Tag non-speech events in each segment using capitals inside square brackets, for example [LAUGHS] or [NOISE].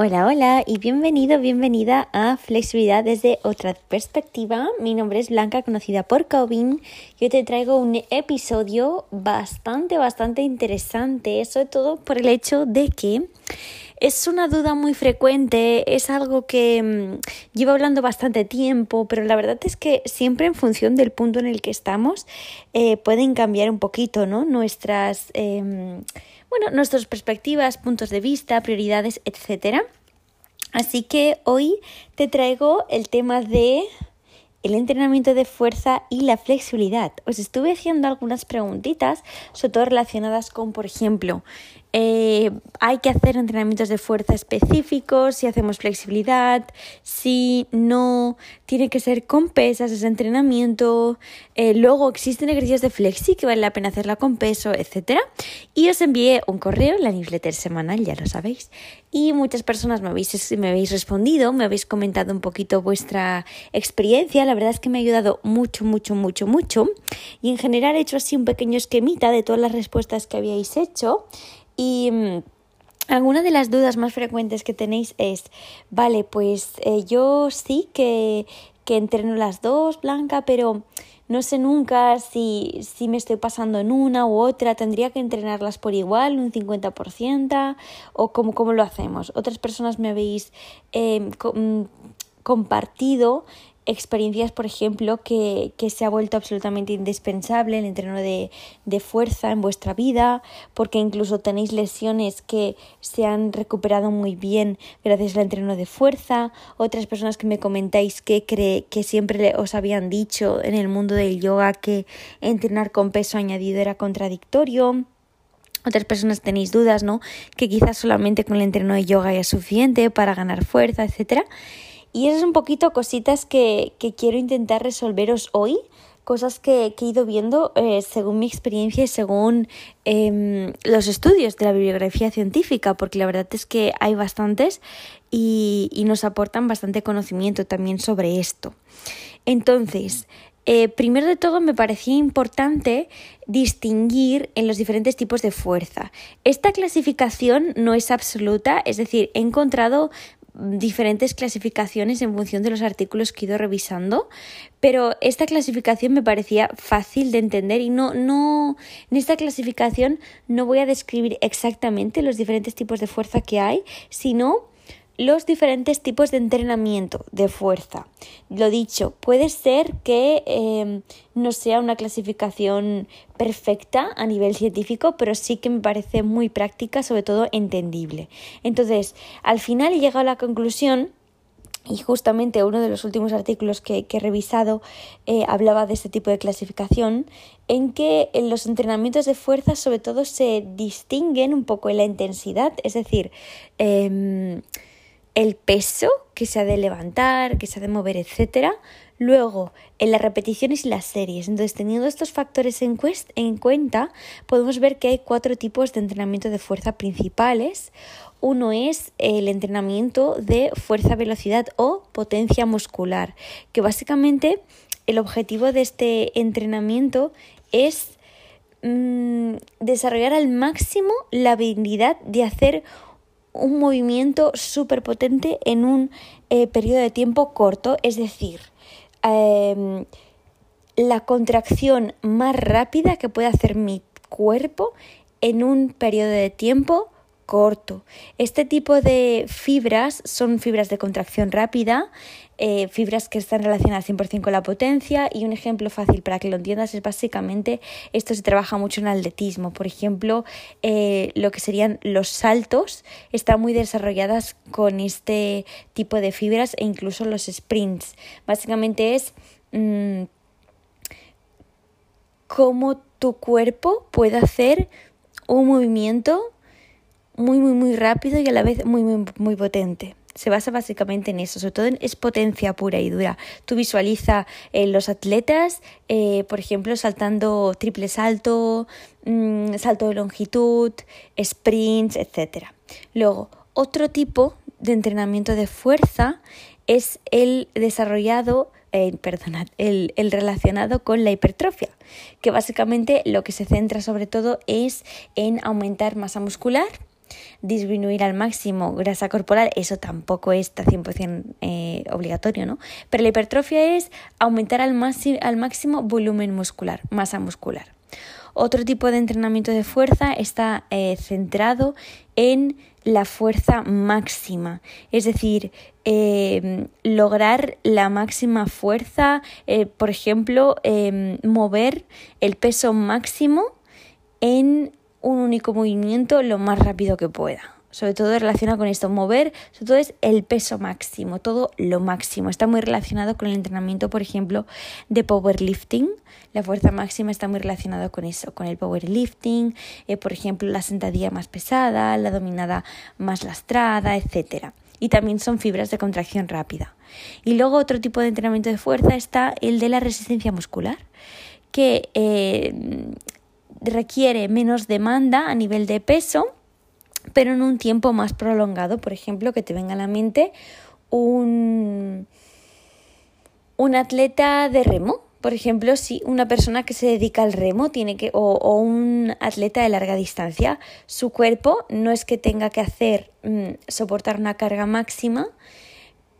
Hola, hola y bienvenido, bienvenida a Flexibilidad desde otra perspectiva. Mi nombre es Blanca, conocida por Covin. Yo te traigo un episodio bastante, bastante interesante, sobre todo por el hecho de que es una duda muy frecuente, es algo que mm, llevo hablando bastante tiempo, pero la verdad es que siempre en función del punto en el que estamos eh, pueden cambiar un poquito, ¿no? Nuestras... Em, bueno, nuestras perspectivas, puntos de vista, prioridades, etc. Así que hoy te traigo el tema de el entrenamiento de fuerza y la flexibilidad. Os estuve haciendo algunas preguntitas, sobre todo relacionadas con, por ejemplo, eh, hay que hacer entrenamientos de fuerza específicos, si hacemos flexibilidad, si no, tiene que ser con pesas ese entrenamiento. Eh, luego existen ejercicios de flexi que vale la pena hacerla con peso, etc. Y os envié un correo la newsletter semanal, ya lo sabéis. Y muchas personas me habéis, me habéis respondido, me habéis comentado un poquito vuestra experiencia. La verdad es que me ha ayudado mucho, mucho, mucho, mucho. Y en general he hecho así un pequeño esquemita de todas las respuestas que habíais hecho. Y mm, alguna de las dudas más frecuentes que tenéis es, vale, pues eh, yo sí que, que entreno las dos, Blanca, pero no sé nunca si, si me estoy pasando en una u otra, tendría que entrenarlas por igual, un 50%, o cómo, cómo lo hacemos. Otras personas me habéis eh, mm, compartido experiencias, por ejemplo, que, que, se ha vuelto absolutamente indispensable el entreno de, de, fuerza en vuestra vida, porque incluso tenéis lesiones que se han recuperado muy bien gracias al entreno de fuerza, otras personas que me comentáis que, cree, que siempre os habían dicho en el mundo del yoga que entrenar con peso añadido era contradictorio. Otras personas tenéis dudas, ¿no? Que quizás solamente con el entreno de yoga ya es suficiente para ganar fuerza, etcétera. Y esas son un poquito cositas que, que quiero intentar resolveros hoy, cosas que, he ido viendo eh, según mi experiencia y según em, los estudios de la bibliografía científica, porque la verdad es que hay bastantes y, y nos aportan bastante conocimiento también sobre esto. Entonces, eh, primero de todo me parecía importante distinguir en los diferentes tipos de fuerza. Esta clasificación no es absoluta, es decir, he encontrado diferentes clasificaciones en función de los artículos que he ido revisando, pero esta clasificación me parecía fácil de entender y no, no, en esta clasificación no voy a describir exactamente los diferentes tipos de fuerza que hay, sino los diferentes tipos de entrenamiento de fuerza. Lo dicho, puede ser que em, no sea una clasificación perfecta a nivel científico, pero sí que me parece muy práctica, sobre todo entendible. Entonces, al final he llegado a la conclusión y justamente uno de los últimos artículos que, he revisado eh, hablaba de este tipo de clasificación, en que los entrenamientos de fuerza sobre todo se distinguen un poco en la intensidad, es decir, em, el peso que se ha de levantar, que se ha de mover, etc. Luego, en las repeticiones y las series. Entonces, teniendo estos factores en, en cuenta, podemos ver que hay cuatro tipos de entrenamiento de fuerza principales. Uno es el entrenamiento de fuerza-velocidad o potencia muscular, que básicamente el objetivo de este entrenamiento es mm, desarrollar al máximo la habilidad de hacer un movimiento súper potente en un eh, periodo de tiempo corto, es decir, em, la contracción más rápida que puede hacer mi cuerpo en un periodo de tiempo corto. Este tipo de fibras son fibras de contracción rápida, eh, fibras que están relacionadas 100% con la potencia y un ejemplo fácil para que lo entiendas es básicamente esto se trabaja mucho en atletismo. Por ejemplo, eh, lo que serían los saltos están muy desarrolladas con este tipo de fibras e incluso los sprints. Básicamente es mm, cómo tu cuerpo puede hacer un movimiento muy, muy, muy rápido y a la vez muy, muy, potente. Se basa básicamente en eso, sobre todo en, es potencia pura y dura. Tú visualiza eh, los atletas, eh, por ejemplo, saltando triple salto, mm, salto de longitud, sprints, etc. Luego, otro tipo de entrenamiento de fuerza es el desarrollado eh, perdonad, el, relacionado con la hipertrofia, que básicamente lo que se centra sobre todo es en aumentar masa muscular disminuir al máximo grasa corporal, eso tampoco está 100% eh, obligatorio, ¿no? Pero la hipertrofia es aumentar al, al máximo volumen muscular, masa muscular. Otro tipo de entrenamiento de fuerza está eh, centrado en la fuerza máxima, es decir, em, lograr la máxima fuerza, eh, por ejemplo, em, mover el peso máximo en un único movimiento lo más rápido que pueda sobre todo relacionado con esto, mover, sobre todo es el peso máximo, todo lo máximo. Está muy relacionado con el entrenamiento, por ejemplo, de powerlifting. La fuerza máxima está muy relacionado con eso, con el powerlifting, eh, por ejemplo, la sentadilla más pesada, la dominada más lastrada, etc. Y también son fibras de contracción rápida. Y luego otro tipo de entrenamiento de fuerza está el de la resistencia muscular, que eh, requiere menos demanda a nivel de peso pero en un tiempo más prolongado. Por ejemplo, que te venga a la mente un, un atleta de remo. Por ejemplo, si una persona que se dedica al remo tiene que, o, un atleta de larga distancia, su cuerpo no es que tenga que hacer mm, soportar una carga máxima,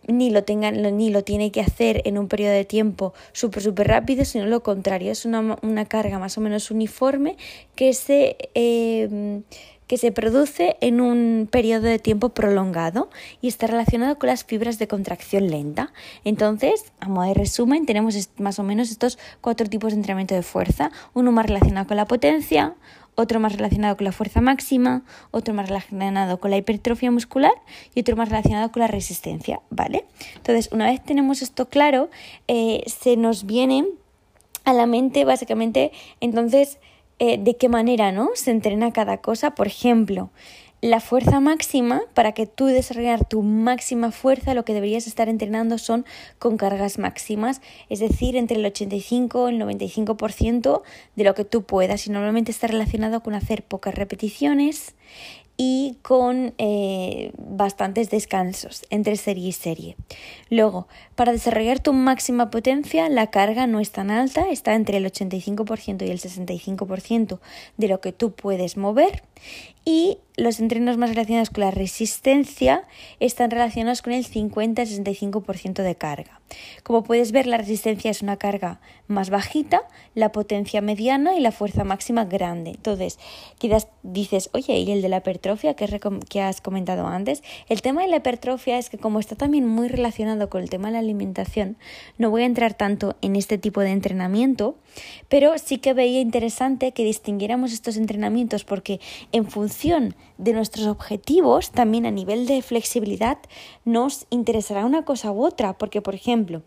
ni lo, tenga, ni lo tiene que hacer en un periodo de tiempo súper, súper rápido, sino lo contrario, es una, una, carga más o menos uniforme que se, eh, que se produce en un periodo de tiempo prolongado y está relacionado con las fibras de contracción lenta. Entonces, a modo de resumen, tenemos más o menos estos cuatro tipos de entrenamiento de fuerza, uno más relacionado con la potencia, otro más relacionado con la fuerza máxima, otro más relacionado con la hipertrofia muscular y otro más relacionado con la resistencia, ¿vale? Entonces, una vez tenemos esto claro, eh, se nos viene a la mente básicamente, entonces, eh, de qué manera ¿no? se entrena cada cosa. Por ejemplo, la fuerza máxima, para que tú desarrollar tu máxima fuerza, lo que deberías estar entrenando son con cargas máximas, es decir, entre el 85 y el 95% de lo que tú puedas. Y normalmente está relacionado con hacer pocas repeticiones y con eh, bastantes descansos entre serie y serie. Luego, para desarrollar tu máxima potencia, la carga no es tan alta, está entre el 85% y el 65% de lo que tú puedes mover y los entrenos más relacionados con la resistencia están relacionados con el 50-65% de carga. Como puedes ver, la resistencia es una carga más bajita, la potencia mediana y la fuerza máxima grande. Entonces, quizás dices, oye, ¿y el de la hipertrofia que, que has comentado antes? El tema de la hipertrofia es que como está también muy relacionado con el tema de la alimentación, no voy a entrar tanto en este tipo de entrenamiento, pero sí que veía interesante que distinguiéramos estos entrenamientos porque en función de nuestros objetivos, también a nivel de flexibilidad, nos interesará una cosa u otra, porque por ejemplo,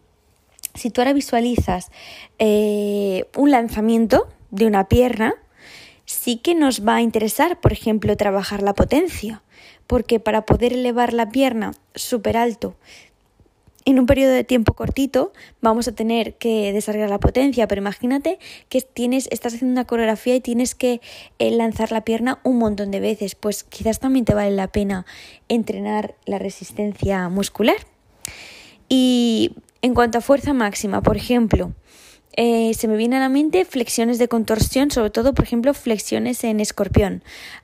si tú ahora visualizas eh, un lanzamiento de una pierna, sí que nos va a interesar, por ejemplo, trabajar la potencia, porque para poder elevar la pierna súper alto en un periodo de tiempo cortito vamos a tener que desarrollar la potencia, pero imagínate que tienes, estás haciendo una coreografía y tienes que eh, lanzar la pierna un montón de veces, pues quizás también te vale la pena entrenar la resistencia muscular. Y en cuanto a fuerza máxima, por ejemplo, eh, se me viene a la mente flexiones de contorsión, sobre todo, por ejemplo, flexiones en escorpión.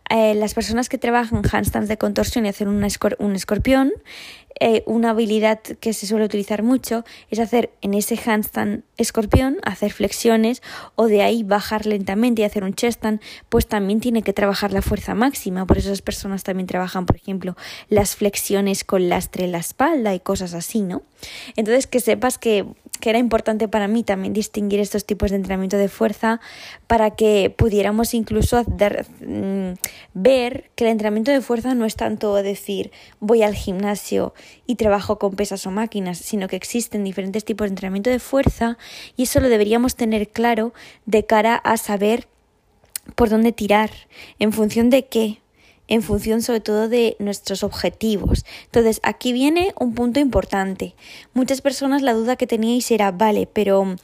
Eh, las personas que trabajan handstands de contorsión y hacen un escorpión eh, una habilidad que se suele utilizar mucho es hacer en ese handstand escorpión, hacer flexiones o de ahí bajar lentamente y hacer un cheststand, pues también tiene que trabajar la fuerza máxima. Por eso esas personas también trabajan, por ejemplo, las flexiones con lastre en la espalda y cosas así, ¿no? Entonces que sepas que, que era importante para mí también distinguir estos tipos de entrenamiento de fuerza para que pudiéramos incluso mm, ver que el entrenamiento de fuerza no es tanto decir voy al gimnasio y trabajo con pesas o máquinas, sino que existen diferentes tipos de entrenamiento de fuerza y eso lo deberíamos tener claro de cara a saber por dónde tirar, en función de qué, en función sobre todo de nuestros objetivos. Entonces, aquí viene un punto importante. Muchas personas la duda que teníais era, vale, pero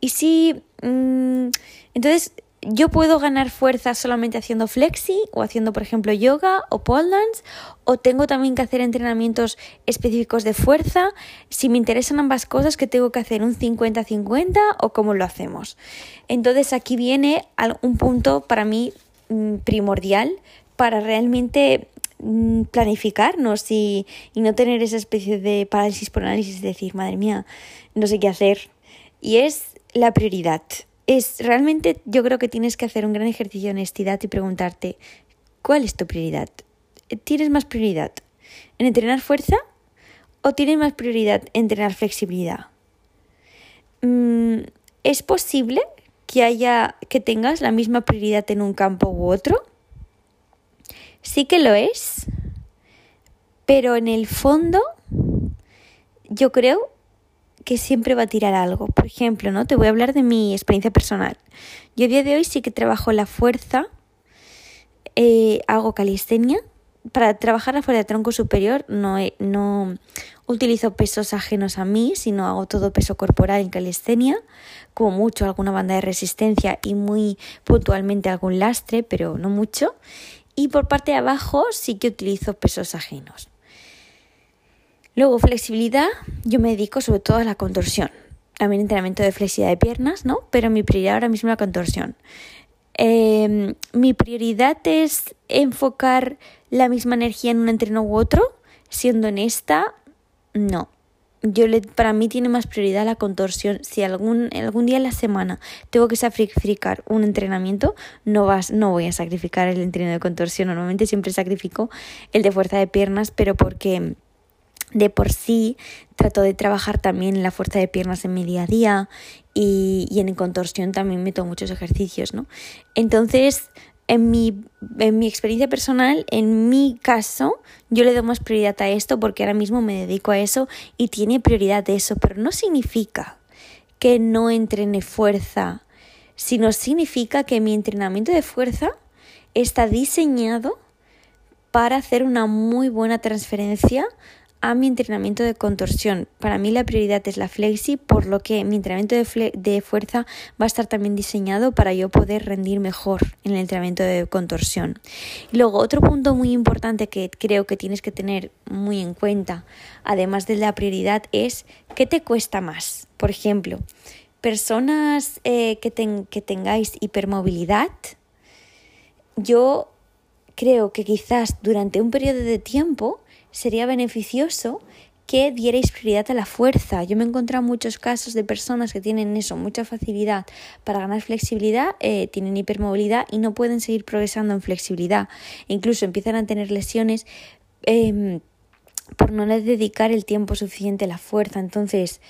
¿y si... Mm, entonces, yo puedo ganar fuerza solamente haciendo flexi o haciendo, por ejemplo, yoga o pole dance, o tengo también que hacer entrenamientos específicos de fuerza. Si me interesan ambas cosas, ¿qué tengo que hacer? ¿Un 50-50 o cómo lo hacemos? Entonces aquí viene un punto para mí mm, primordial para realmente mm, planificarnos y, y no tener esa especie de parálisis por análisis, de decir, madre mía, no sé qué hacer. Y es la prioridad. Es realmente yo creo que tienes que hacer un gran ejercicio de honestidad y preguntarte, ¿cuál es tu prioridad? ¿Tienes más prioridad en entrenar fuerza o tienes más prioridad en entrenar flexibilidad? Mm, ¿Es posible que haya que tengas la misma prioridad en un campo u otro? Sí que lo es, pero en el fondo yo creo que siempre va a tirar algo. Por ejemplo, ¿no? Te voy a hablar de mi experiencia personal. Yo a día de hoy sí que trabajo la fuerza, eh, hago calistenia. Para trabajar la fuerza de tronco superior no, no utilizo pesos ajenos a mí, sino hago todo peso corporal en calistenia, como mucho alguna banda de resistencia y muy puntualmente algún lastre, pero no mucho. Y por parte de abajo sí que utilizo pesos ajenos. Luego, flexibilidad, yo me dedico sobre todo a la contorsión. También entrenamiento de flexibilidad de piernas, ¿no? Pero mi prioridad ahora mismo es la contorsión. Em, mi prioridad es enfocar la misma energía en un entreno u otro. Siendo honesta, no. Yo le, para mí tiene más prioridad la contorsión. Si algún, algún día en la semana tengo que sacrificar un entrenamiento, no, vas, no voy a sacrificar el entrenamiento de contorsión. Normalmente siempre sacrifico el de fuerza de piernas, pero porque de por sí trato de trabajar también la fuerza de piernas en mi día a día y, en contorsión también meto muchos ejercicios, ¿no? Entonces, en mi, en mi experiencia personal, en mi caso, yo le doy más prioridad a esto porque ahora mismo me dedico a eso y tiene prioridad eso, pero no significa que no entrene fuerza, sino significa que mi entrenamiento de fuerza está diseñado para hacer una muy buena transferencia a mi entrenamiento de contorsión. Para mí la prioridad es la flexi, por lo que mi entrenamiento de, fuerza va a estar también diseñado para yo poder rendir mejor en el entrenamiento de contorsión. Y luego otro punto muy importante que creo que tienes que tener muy en cuenta, además de la prioridad, es qué te cuesta más. Por ejemplo, personas eh, que, que tengáis hipermovilidad, yo creo que quizás durante un periodo de tiempo sería beneficioso que dierais prioridad a la fuerza. Yo me he encontrado muchos casos de personas que tienen eso, mucha facilidad para ganar flexibilidad, eh, tienen hipermovilidad y no pueden seguir progresando en flexibilidad. Incluso empiezan a tener lesiones em, por no dedicar el tiempo suficiente a la fuerza. Entonces,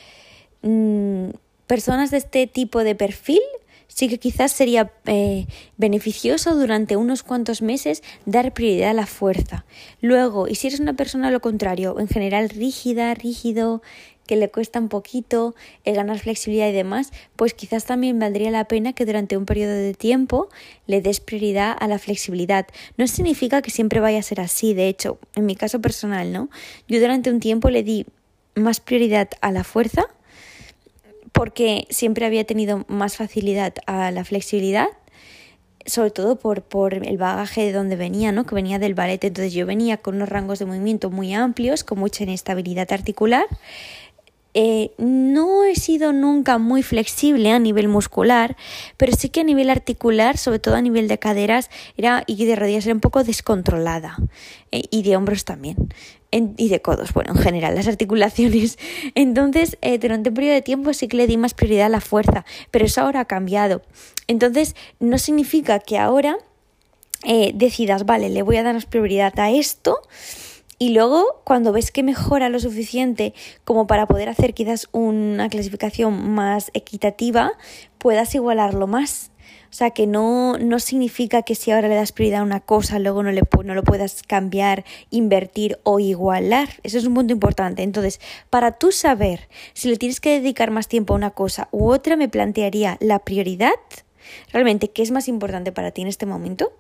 mm, personas de este tipo de perfil sí que quizás sería eh, beneficioso durante unos cuantos meses dar prioridad a la fuerza. Luego, y si eres una persona lo contrario, en general rígida, rígido, que le cuesta un poquito el ganar flexibilidad y demás, pues quizás también valdría la pena que durante un periodo de tiempo le des prioridad a la flexibilidad. No significa que siempre vaya a ser así, de hecho, en mi caso personal, ¿no? Yo durante un tiempo le di más prioridad a la fuerza porque siempre había tenido más facilidad a la flexibilidad, sobre todo por, por el bagaje de donde venía, ¿no? que venía del ballet. Entonces yo venía con unos rangos de movimiento muy amplios, con mucha inestabilidad articular. Eh, no he sido nunca muy flexible a nivel muscular, pero sí que a nivel articular, sobre todo a nivel de caderas era, y de rodillas, era un poco descontrolada. Eh, y de hombros también y de codos, bueno, en general, las articulaciones. [LAUGHS] Entonces, eh, durante un periodo de tiempo sí que le di más prioridad a la fuerza, pero eso ahora ha cambiado. Entonces, no significa que ahora eh, decidas, vale, le voy a dar más prioridad a esto. Y luego, cuando ves que mejora lo suficiente como para poder hacer quizás una clasificación más equitativa, puedas igualarlo más. O sea, que no, no significa que si ahora le das prioridad a una cosa, luego no, le, no lo puedas cambiar, invertir o igualar. Eso es un punto importante. Entonces, para tú saber si le tienes que dedicar más tiempo a una cosa u otra, me plantearía la prioridad realmente qué es más importante para ti en este momento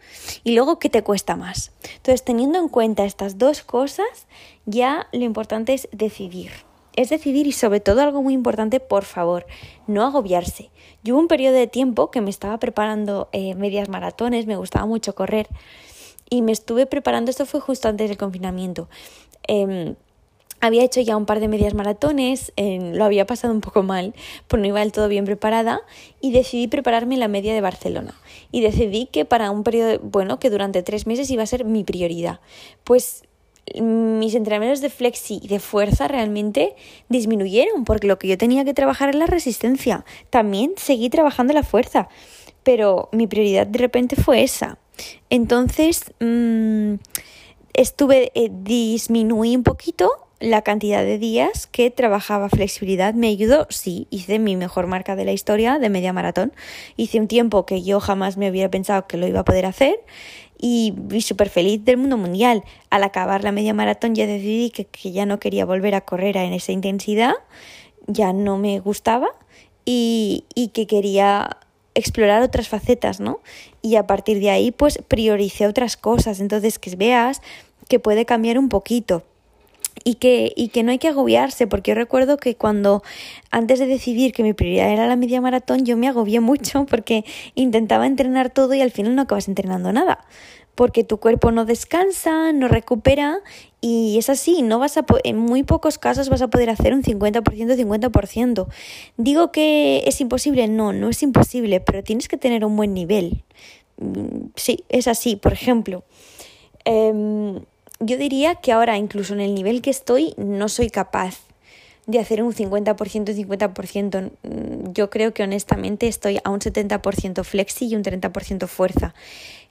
y luego qué te cuesta más. Entonces, teniendo en cuenta estas dos cosas, ya lo importante es decidir es decidir y sobre todo algo muy importante, por favor, no agobiarse. Yo hubo un periodo de tiempo que me estaba preparando eh, medias maratones, me gustaba mucho correr y me estuve preparando, esto fue justo antes del confinamiento. Em, había hecho ya un par de medias maratones, lo había pasado un poco mal, pues no iba del todo bien preparada y decidí prepararme la media de Barcelona. Y decidí que para un periodo, bueno, que durante tres meses iba a ser mi prioridad. Pues mis entrenamientos de flexi y de fuerza realmente disminuyeron porque lo que yo tenía que trabajar es la resistencia. También seguí trabajando la fuerza, pero mi prioridad de repente fue esa. Entonces, mmm, estuve, eh, disminuí un poquito la cantidad de días que trabajaba flexibilidad me ayudó, sí, hice mi mejor marca de la historia de media maratón. Hice un tiempo que yo jamás me hubiera pensado que lo iba a poder hacer y vi súper feliz del mundo mundial. Al acabar la media maratón ya decidí que, que, ya no quería volver a correr en esa intensidad, ya no me gustaba y, y que quería explorar otras facetas, ¿no? Y a partir de ahí pues prioricé otras cosas, entonces que veas que puede cambiar un poquito y que, y que no hay que agobiarse, porque yo recuerdo que cuando antes de decidir que mi prioridad era la media maratón, yo me agobié mucho [LAUGHS] porque intentaba entrenar todo y al final no acabas entrenando nada, porque tu cuerpo no descansa, no recupera y es así, no vas a en muy pocos casos vas a poder hacer un 50%, 50%. Digo que es imposible, no, no es imposible, pero tienes que tener un buen nivel. Mm, sí, es así, por ejemplo. Eh, yo diría que ahora, incluso en el nivel que estoy, no soy capaz de hacer un 50%, 50%. Mm, yo creo que honestamente estoy a un 70% flexi y un 30% fuerza.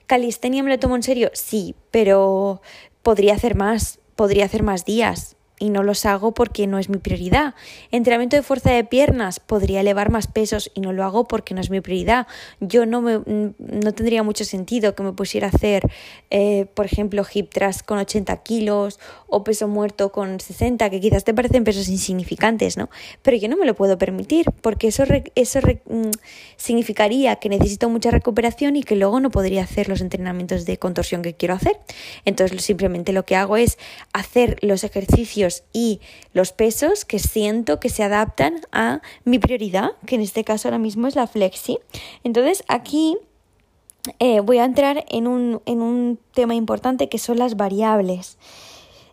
¿Calistenia me lo tomo en serio? Sí, pero podría hacer más, podría hacer más días y no los hago porque no es mi prioridad. Entrenamiento de fuerza de piernas, podría elevar más pesos y no lo hago porque no es mi prioridad. Yo no, me, no tendría mucho sentido que me pusiera a hacer, eh, por ejemplo, hip thrust con 80 kilos o peso muerto con 60, que quizás te parecen pesos insignificantes, ¿no? Pero yo no me lo puedo permitir porque eso, eso mm, significaría que necesito mucha recuperación y que luego no podría hacer los entrenamientos de contorsión que quiero hacer. Entonces simplemente lo que hago es hacer los ejercicios y los pesos que siento que se adaptan a mi prioridad, que en este caso ahora mismo es la flexi. Entonces aquí eh, voy a entrar en un, en un tema importante que son las variables.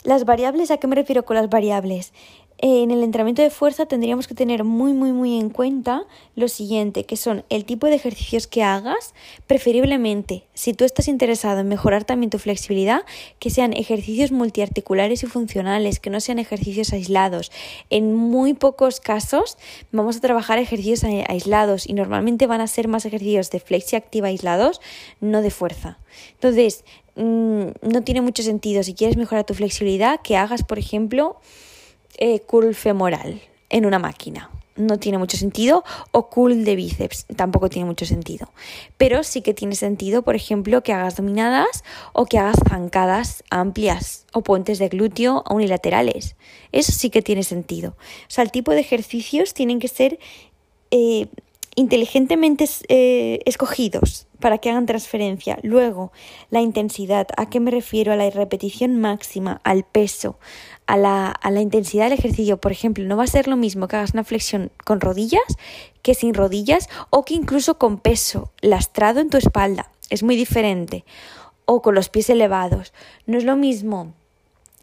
Las variables, ¿a qué me refiero con las variables? En el entrenamiento de fuerza tendríamos que tener muy, muy, muy en cuenta lo siguiente, que son el tipo de ejercicios que hagas, preferiblemente, si tú estás interesado en mejorar también tu flexibilidad, que sean ejercicios multiarticulares y funcionales, que no sean ejercicios aislados. En muy pocos casos vamos a trabajar ejercicios aislados y normalmente van a ser más ejercicios de flexi activa aislados, no de fuerza. Entonces, mm, no tiene mucho sentido si quieres mejorar tu flexibilidad que hagas, por ejemplo, eh, curl femoral en una máquina. No tiene mucho sentido. O curl de bíceps tampoco tiene mucho sentido. Pero sí que tiene sentido, por ejemplo, que hagas dominadas o que hagas zancadas amplias o puentes de glúteo unilaterales. Eso sí que tiene sentido. O sea, el tipo de ejercicios tienen que ser eh, inteligentemente eh, escogidos para que hagan transferencia. Luego, la intensidad. ¿A qué me refiero? A la repetición máxima, al peso, a la, a la, intensidad del ejercicio. Por ejemplo, no va a ser lo mismo que hagas una flexión con rodillas que sin rodillas o que incluso con peso lastrado en tu espalda. Es muy diferente. O con los pies elevados. No es lo mismo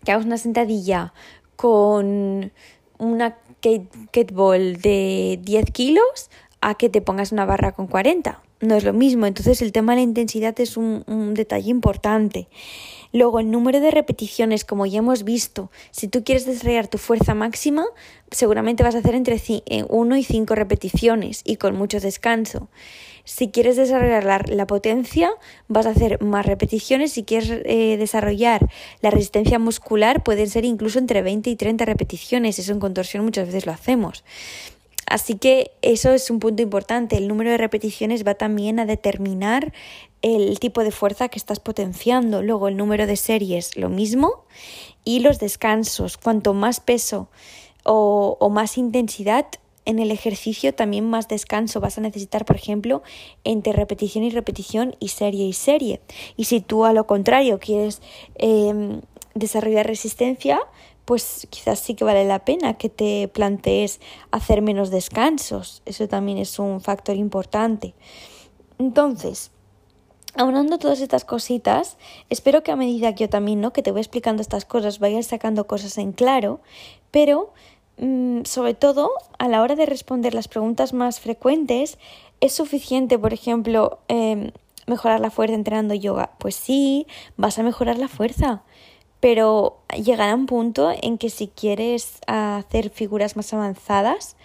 que hagas una sentadilla con una kettlebell de 10 kilos a que te pongas una barra con 40. No es lo mismo, entonces el tema de la intensidad es un, un detalle importante. Luego, el número de repeticiones, como ya hemos visto, si tú quieres desarrollar tu fuerza máxima, seguramente vas a hacer entre 1 eh, y 5 repeticiones y con mucho descanso. Si quieres desarrollar la, la potencia, vas a hacer más repeticiones. Si quieres eh, desarrollar la resistencia muscular, pueden ser incluso entre 20 y 30 repeticiones. Eso en contorsión muchas veces lo hacemos. Así que eso es un punto importante. El número de repeticiones va también a determinar el tipo de fuerza que estás potenciando. Luego el número de series, lo mismo. Y los descansos. Cuanto más peso o, más intensidad, en el ejercicio también más descanso vas a necesitar, por ejemplo, entre repetición y repetición y serie y serie. Y si tú a lo contrario quieres eh, desarrollar resistencia, pues quizás sí que vale la pena que te plantees hacer menos descansos. Eso también es un factor importante. Entonces, aunando todas estas cositas, espero que a medida que yo también, ¿no? Que te voy explicando estas cosas, vayas sacando cosas en claro, pero mm, sobre todo a la hora de responder las preguntas más frecuentes, ¿es suficiente, por ejemplo, em, mejorar la fuerza entrenando yoga? Pues sí, vas a mejorar la fuerza, pero llegará un punto en que si quieres hacer figuras más avanzadas,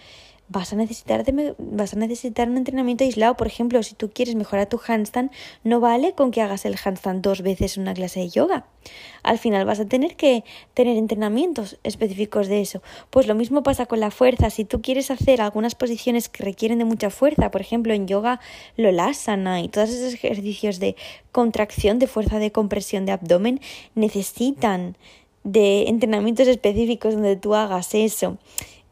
vas a necesitar vas a necesitar un entrenamiento aislado. Por ejemplo, si tú quieres mejorar tu handstand, no vale con que hagas el handstand dos veces en una clase de yoga. Al final vas a tener que tener entrenamientos específicos de eso. Pues lo mismo pasa con la fuerza. Si tú quieres hacer algunas posiciones que requieren de mucha fuerza, por ejemplo, en yoga lo lasana y todos esos ejercicios de contracción, de fuerza de compresión de abdomen, necesitan de entrenamientos específicos donde tú hagas eso.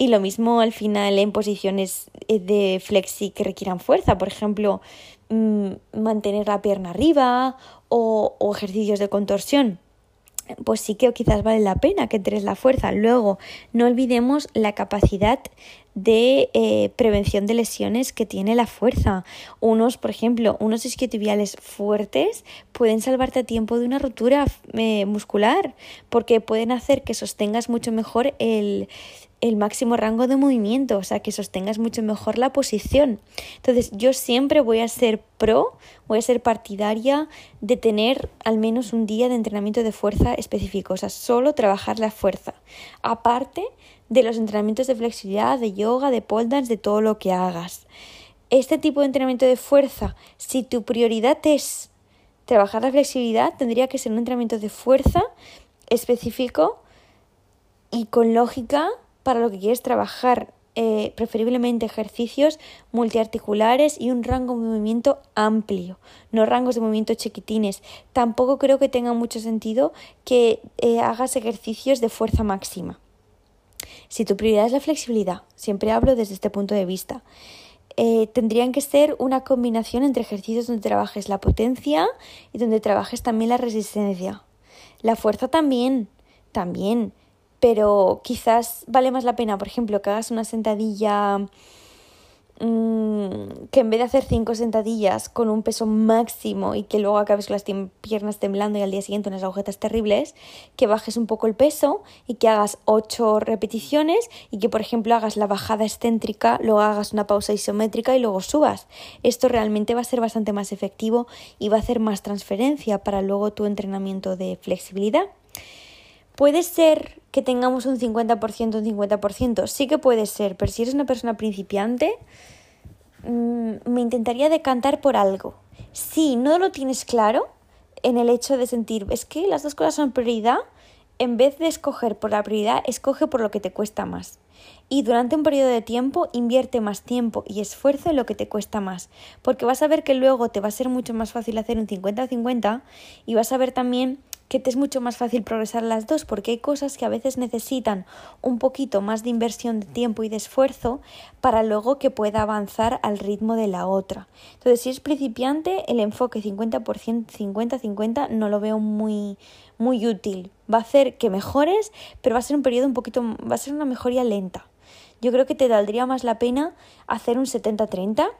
Y lo mismo al final en posiciones eh, de flexi que requieran fuerza, por ejemplo, mm, mantener la pierna arriba o, ejercicios de contorsión pues sí que quizás vale la pena que entres la fuerza. Luego, no olvidemos la capacidad de eh, prevención de lesiones que tiene la fuerza. Unos, por ejemplo, unos isquiotibiales fuertes pueden salvarte a tiempo de una rotura eh, muscular porque pueden hacer que sostengas mucho mejor el, el máximo rango de movimiento, o sea, que sostengas mucho mejor la posición. Entonces, yo siempre voy a ser pro, voy a ser partidaria de tener al menos un día de entrenamiento de fuerza específico, o sea, solo trabajar la fuerza, aparte de los entrenamientos de flexibilidad, de yoga, de pole dance, de todo lo que hagas. Este tipo de entrenamiento de fuerza, si tu prioridad es trabajar la flexibilidad, tendría que ser un entrenamiento de fuerza específico y con lógica para lo que quieres trabajar, eh, preferiblemente ejercicios multiarticulares y un rango de movimiento amplio, no rangos de movimiento chiquitines. Tampoco creo que tenga mucho sentido que eh, hagas ejercicios de fuerza máxima. Si tu prioridad es la flexibilidad, siempre hablo desde este punto de vista, eh, tendrían que ser una combinación entre ejercicios donde trabajes la potencia y donde trabajes también la resistencia. La fuerza también, también, pero quizás vale más la pena, por ejemplo, que hagas una sentadilla mm, que en vez de hacer cinco sentadillas con un peso máximo y que luego acabes con las piernas temblando y al día siguiente unas agujetas terribles, que bajes un poco el peso y que hagas ocho repeticiones y que por ejemplo hagas la bajada excéntrica, luego hagas una pausa isométrica y luego subas. Esto realmente va a ser bastante más efectivo y va a hacer más transferencia para luego tu entrenamiento de flexibilidad. Puede ser que tengamos un 50%, un 50%, sí que puede ser, pero si eres una persona principiante, mm, me intentaría decantar por algo. Si no lo tienes claro, en el hecho de sentir, es que las dos cosas son prioridad, en vez de escoger por la prioridad, escoge por lo que te cuesta más. Y durante un periodo de tiempo invierte más tiempo y esfuerzo en lo que te cuesta más, porque vas a ver que luego te va a ser mucho más fácil hacer un 50-50 y vas a ver también que te es mucho más fácil progresar las dos porque hay cosas que a veces necesitan un poquito más de inversión de tiempo y de esfuerzo para luego que pueda avanzar al ritmo de la otra. Entonces, si es principiante, el enfoque 50%, 50-50 no lo veo muy, muy útil. Va a hacer que mejores, pero va a ser un periodo un poquito, va a ser una mejoría lenta. Yo creo que te valdría más la pena hacer un 70-30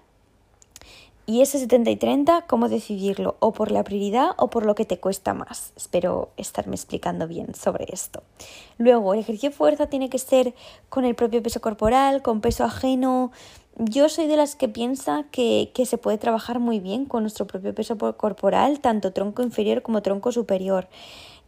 y ese 70 y 30, ¿cómo decidirlo? ¿O por la prioridad o por lo que te cuesta más? Espero estarme explicando bien sobre esto. Luego, el ejercicio de fuerza tiene que ser con el propio peso corporal, con peso ajeno. Yo soy de las que piensa que, que se puede trabajar muy bien con nuestro propio peso corporal, tanto tronco inferior como tronco superior.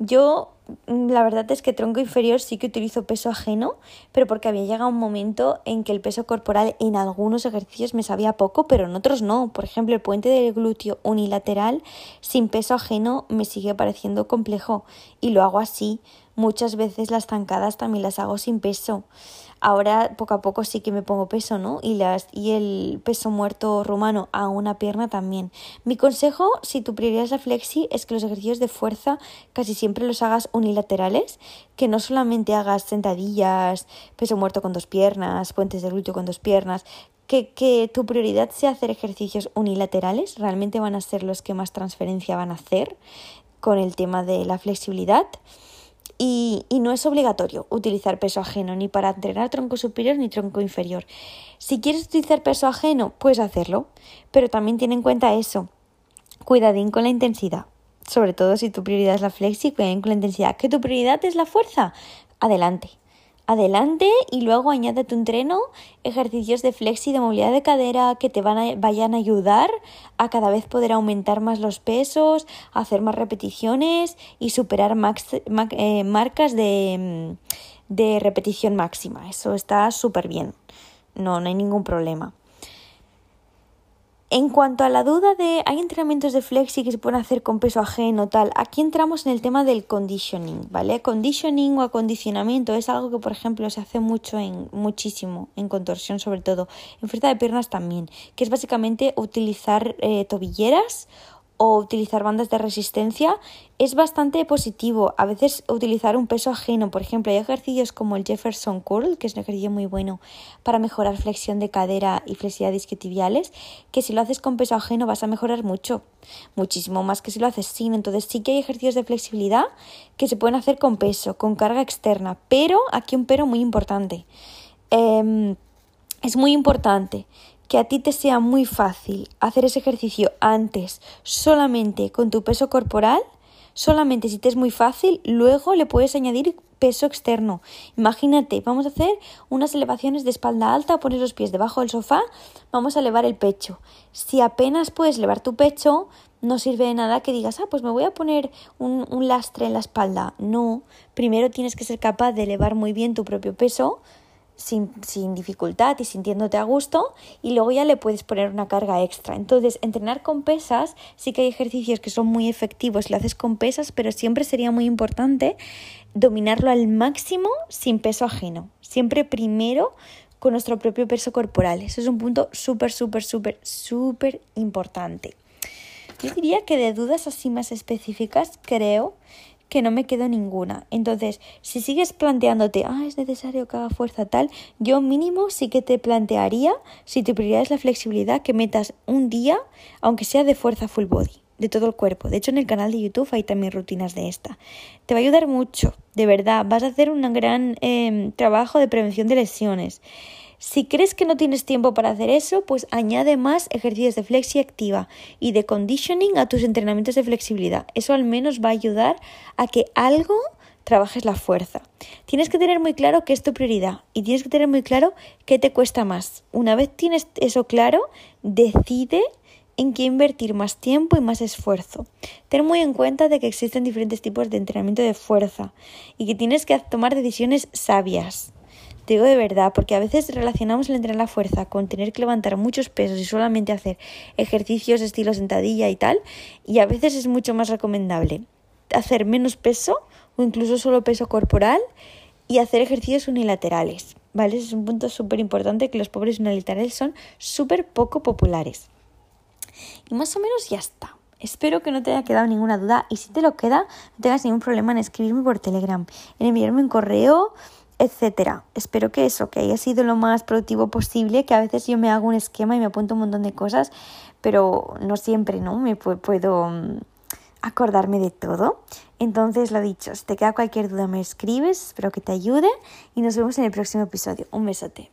Yo mm, la verdad es que tronco inferior sí que utilizo peso ajeno, pero porque había llegado un momento en que el peso corporal en algunos ejercicios me sabía poco, pero en otros no. Por ejemplo, el puente del glúteo unilateral sin peso ajeno me sigue pareciendo complejo y lo hago así. Muchas veces las zancadas también las hago sin peso. Ahora poco a poco sí que me pongo peso, ¿no? Y, las, y el peso muerto rumano a una pierna también. Mi consejo, si tu prioridad es la flexi, es que los ejercicios de fuerza casi siempre los hagas unilaterales, que no solamente hagas sentadillas, peso muerto con dos piernas, puentes de glúteo con dos piernas, que, que, tu prioridad sea hacer ejercicios unilaterales, realmente van a ser los que más transferencia van a hacer con el tema de la flexibilidad. Y, no es obligatorio utilizar peso ajeno ni para entrenar tronco superior ni tronco inferior. Si quieres utilizar peso ajeno, puedes hacerlo, pero también ten en cuenta eso. cuidadín con la intensidad. Sobre todo si tu prioridad es la flexi, cuidadín con la intensidad. ¿Que tu prioridad es la fuerza? Adelante adelante y luego añade tu entreno ejercicios de flexi de movilidad de cadera que te van a, vayan a ayudar a cada vez poder aumentar más los pesos, hacer más repeticiones y superar eh, marcas de, de repetición máxima. Eso está súper bien. No, no hay ningún problema. En cuanto a la duda de hay entrenamientos de flexi que se pueden hacer con peso ajeno, tal, aquí entramos en el tema del conditioning, ¿vale? Conditioning o acondicionamiento es algo que, por ejemplo, se hace mucho en muchísimo en contorsión, sobre todo en fuerza de piernas también, que es básicamente utilizar eh, tobilleras o utilizar bandas de resistencia es bastante positivo. A veces utilizar un peso ajeno, por ejemplo, hay ejercicios como el Jefferson Curl, que es un ejercicio muy bueno para mejorar flexión de cadera y flexibilidad isquiotibiales, que si lo haces con peso ajeno vas a mejorar mucho, muchísimo más que si lo haces sin. Entonces sí que hay ejercicios de flexibilidad que se pueden hacer con peso, con carga externa, pero aquí un pero muy importante. Em, es muy importante que a ti te sea muy fácil hacer ese ejercicio antes solamente con tu peso corporal, solamente si te es muy fácil, luego le puedes añadir peso externo. Imagínate, vamos a hacer unas elevaciones de espalda alta, pones los pies debajo del sofá, vamos a elevar el pecho. Si apenas puedes elevar tu pecho, no sirve de nada que digas, ah, pues me voy a poner un, un lastre en la espalda. No, primero tienes que ser capaz de elevar muy bien tu propio peso, sin, sin, dificultad y sintiéndote a gusto y luego ya le puedes poner una carga extra. Entonces, entrenar con pesas, sí que hay ejercicios que son muy efectivos lo haces con pesas, pero siempre sería muy importante dominarlo al máximo sin peso ajeno. Siempre primero con nuestro propio peso corporal. Eso es un punto súper, súper, súper, súper importante. Yo diría que de dudas así más específicas, creo que no me quedo ninguna. Entonces, si sigues planteándote, ah, es necesario que haga fuerza tal, yo mínimo sí que te plantearía, si tu prioridad es la flexibilidad, que metas un día, aunque sea de fuerza full body de todo el cuerpo. De hecho, en el canal de YouTube hay también rutinas de esta. Te va a ayudar mucho, de verdad. Vas a hacer un gran em, trabajo de prevención de lesiones. Si crees que no tienes tiempo para hacer eso, pues añade más ejercicios de flexi activa y de conditioning a tus entrenamientos de flexibilidad. Eso al menos va a ayudar a que algo trabajes la fuerza. Tienes que tener muy claro qué es tu prioridad y tienes que tener muy claro qué te cuesta más. Una vez tienes eso claro, decide en qué invertir más tiempo y más esfuerzo. Ten muy en cuenta de que existen diferentes tipos de entrenamiento de fuerza y que tienes que tomar decisiones sabias. Digo de verdad, porque a veces relacionamos el entrenar la fuerza con tener que levantar muchos pesos y solamente hacer ejercicios estilo sentadilla y tal, y a veces es mucho más recomendable hacer menos peso o incluso solo peso corporal y hacer ejercicios unilaterales, ¿vale? Ese es un punto súper importante que los pobres unilaterales son súper poco populares. Y más o menos ya está. Espero que no te haya quedado ninguna duda y si te lo queda, no tengas ningún problema en escribirme por Telegram, en enviarme un correo etcétera. Espero que eso, que haya sido lo más productivo posible, que a veces yo me hago un esquema y me apunto un montón de cosas, pero no siempre, ¿no? Me puedo mm, acordarme de todo. Entonces, lo dicho, si te queda cualquier duda me escribes, espero que te ayude y nos vemos en el próximo episodio. Un besote.